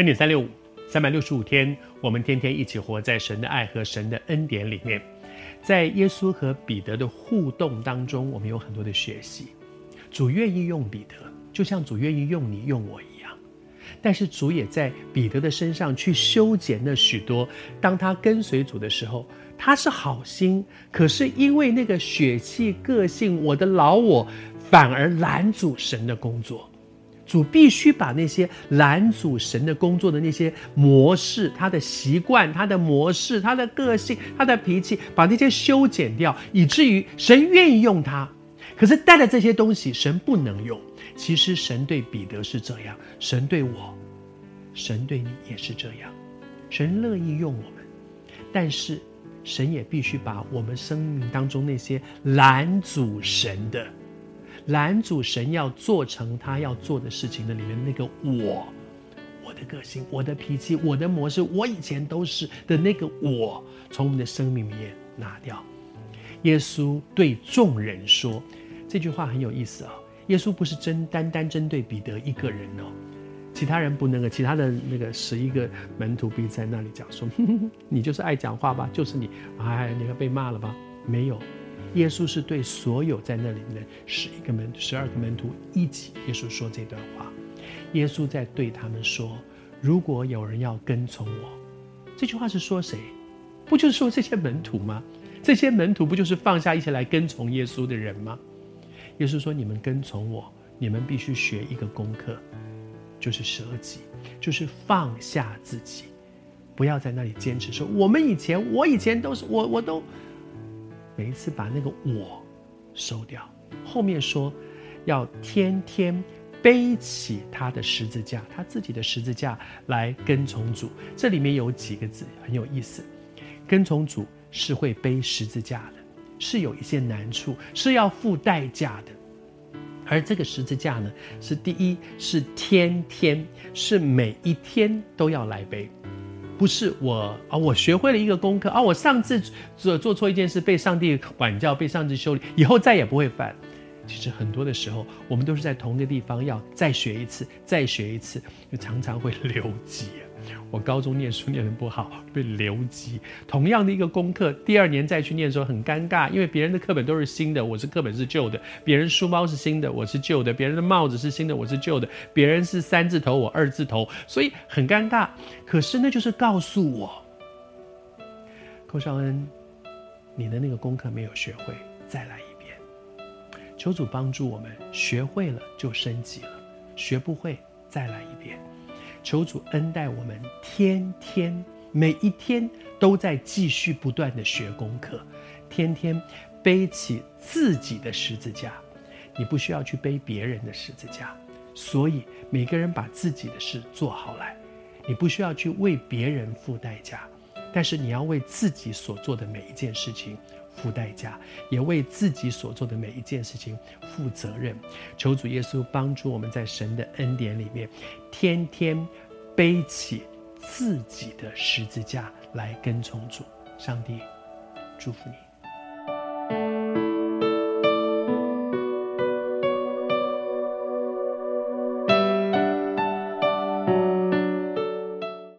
恩典三六五，三百六十五天，我们天天一起活在神的爱和神的恩典里面。在耶稣和彼得的互动当中，我们有很多的学习。主愿意用彼得，就像主愿意用你、用我一样。但是主也在彼得的身上去修剪了许多。当他跟随主的时候，他是好心，可是因为那个血气个性，我的老我反而拦阻神的工作。主必须把那些拦阻神的工作的那些模式、他的习惯、他的模式、他的个性、他的脾气，把那些修剪掉，以至于神愿意用他。可是带着这些东西，神不能用。其实神对彼得是这样，神对我，神对你也是这样。神乐意用我们，但是神也必须把我们生命当中那些拦阻神的。拦阻神要做成他要做的事情的里面那个我，我的个性、我的脾气、我的模式，我以前都是的那个我，从我们的生命里面拿掉。耶稣对众人说这句话很有意思啊、耶稣不是针单单针对彼得一个人哦，其他人不能够，其他的那个十一个门徒必在那里讲说呵呵，你就是爱讲话吧，就是你，哎，你要被骂了吧？没有。耶稣是对所有在那里面的十一个门、十二个门徒一起，耶稣说这段话。耶稣在对他们说：“如果有人要跟从我，这句话是说谁？不就是说这些门徒吗？这些门徒不就是放下一切来跟从耶稣的人吗？”耶稣说：“你们跟从我，你们必须学一个功课，就是舍己，就是放下自己，不要在那里坚持说我们以前，我以前都是我，我都。”每一次把那个我收掉，后面说要天天背起他的十字架，他自己的十字架来跟从主。这里面有几个字很有意思，跟从主是会背十字架的，是有一些难处，是要付代价的。而这个十字架呢，是第一是天天，是每一天都要来背。不是我啊，我学会了一个功课啊，我上次做做错一件事，被上帝管教，被上帝修理，以后再也不会犯。其实很多的时候，我们都是在同一个地方要再学一次，再学一次，就常常会留级。我高中念书念得不好，被留级。同样的一个功课，第二年再去念的时候很尴尬，因为别人的课本都是新的，我是课本是旧的；别人书包是新的，我是旧的；别人的帽子是新的，我是旧的；别人是三字头，我二字头，所以很尴尬。可是那就是告诉我，寇绍恩，你的那个功课没有学会，再来一遍。求主帮助我们，学会了就升级了，学不会再来一遍。求主恩待我们，天天每一天都在继续不断的学功课，天天背起自己的十字架。你不需要去背别人的十字架，所以每个人把自己的事做好来。你不需要去为别人付代价，但是你要为自己所做的每一件事情付代价，也为自己所做的每一件事情负责任。求主耶稣帮助我们在神的恩典里面，天天背起自己的十字架来跟从主。上帝祝福你。